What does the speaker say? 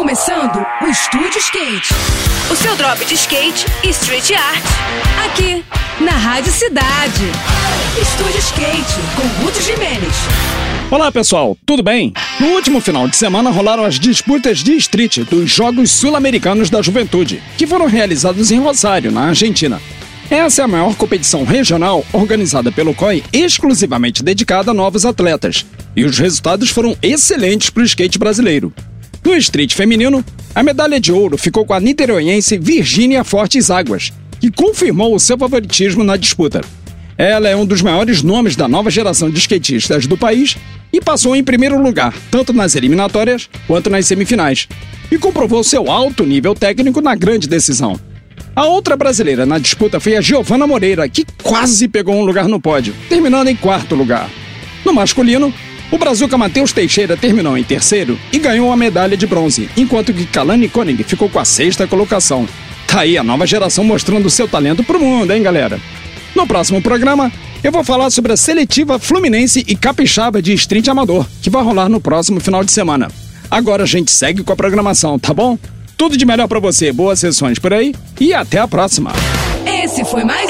começando o Estúdio Skate. O seu drop de skate e street art. Aqui, na Rádio Cidade. Estúdio Skate, com Ruth Jimenez. Olá pessoal, tudo bem? No último final de semana rolaram as disputas de street dos Jogos Sul-Americanos da Juventude, que foram realizados em Rosário, na Argentina. Essa é a maior competição regional organizada pelo COI exclusivamente dedicada a novos atletas. E os resultados foram excelentes para o skate brasileiro. No street feminino, a medalha de ouro ficou com a niteroiense Virgínia Fortes Águas, que confirmou o seu favoritismo na disputa. Ela é um dos maiores nomes da nova geração de skatistas do país e passou em primeiro lugar, tanto nas eliminatórias quanto nas semifinais, e comprovou seu alto nível técnico na grande decisão. A outra brasileira na disputa foi a Giovana Moreira, que quase pegou um lugar no pódio, terminando em quarto lugar. No masculino, o Brazuca Matheus Teixeira terminou em terceiro e ganhou a medalha de bronze, enquanto que Kalani Koenig ficou com a sexta colocação. Tá aí a nova geração mostrando seu talento pro mundo, hein, galera? No próximo programa, eu vou falar sobre a seletiva Fluminense e Capixaba de Street Amador, que vai rolar no próximo final de semana. Agora a gente segue com a programação, tá bom? Tudo de melhor para você, boas sessões por aí e até a próxima. Esse foi mais.